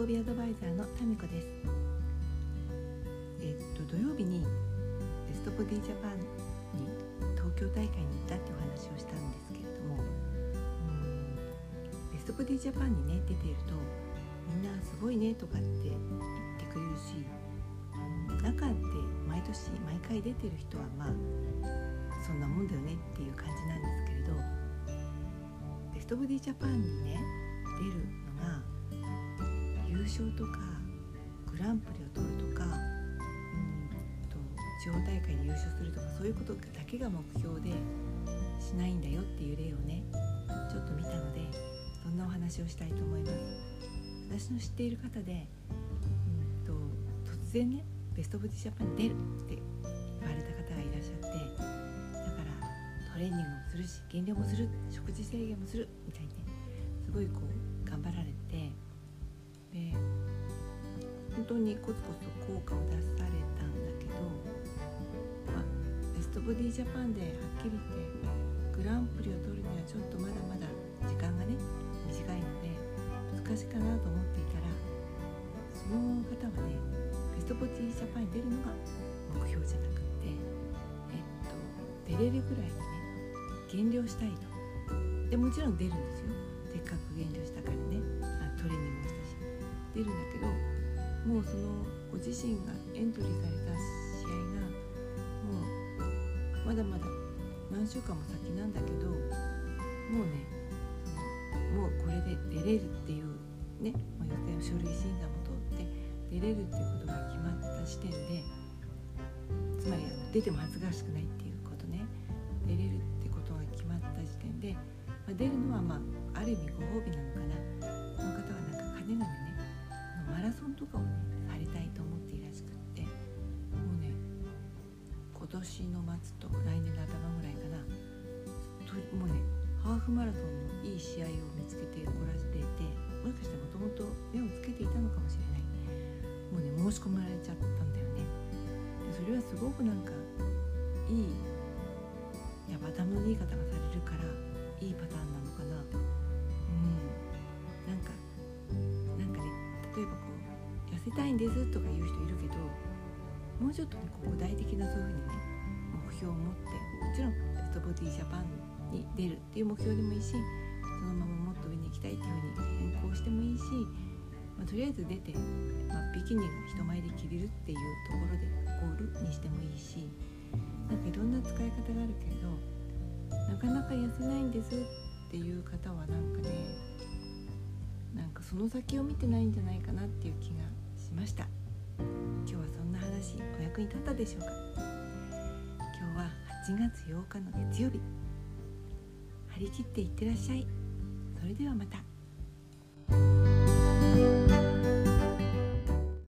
ビアドバイザーのタミコです。えっと土曜日にベストボディジャパンに東京大会に行ったってお話をしたんですけれどもベストボディジャパンにね出ているとみんなすごいねとかって言ってくれるし中って毎年毎回出てる人はまあそんなもんだよねっていう感じなんですけれどベストボディジャパンにね出るのが優勝とかグランプリを取るとかうんと地方大会で優勝するとかそういうことだけが目標でしないんだよっていう例をねちょっと見たのでそんなお話をしたいと思います。私の知っている方でうんと突然ねベストボディジャパンに出るって言われた方がいらっしゃってだからトレーニングもするし減量もする食事制限もするみたいにねすごいこう頑張られて当にコツコツと効果を出されたんだけど、まあ、ベストボディジャパンではっきり言ってグランプリを取るにはちょっとまだまだ時間がね短いので難しいかなと思っていたらその方はねベストボディジャパンに出るのが目標じゃなくってえっと出れるぐらいにね減量したいと。でもちろん出るんですよ。せっかく減量したからね。あトレーニングもしたし。出るんだけどもうそのご自身がエントリーされた試合がもうまだまだ何週間も先なんだけどもうねもうこれで出れるっていうね、まあ、予選書類審査も通って出れるっていうことが決まった時点でつまり出ても恥ずかしくないっていうことね出れるってことが決まった時点で、まあ、出るのはまあある意味ご褒美なのかな。その方はなんか金がねマラソンとかをねされたいと思っていらしくってもうね今年の末と来年の頭ぐらいかな。もうねハーフマラソンのいい試合を見つけてこらせていてもしかしたらもともと目をつけていたのかもしれない。もうね申し込まれちゃったんだよね。でそれはすごくなんかいいいや頭のいい方がされるからいいパターンなのかな。とたいんですとか言う人いるけどもうちょっとねこう具体的なそういうふうにね目標を持ってもちろんベストボディジャパンに出るっていう目標でもいいしそのままもっと上に行きたいっていうふうに変更してもいいし、まあ、とりあえず出て、まあ、ビキニが人前で着れるっていうところでゴールにしてもいいしなんかいろんな使い方があるけれどなかなか痩せないんですっていう方はなんかねなんかその先を見てないんじゃないかなっていう気がきました。今日はそんな話お役に立ったでしょうか？今日は8月8日の月曜日。張り切っていってらっしゃい。それではまた。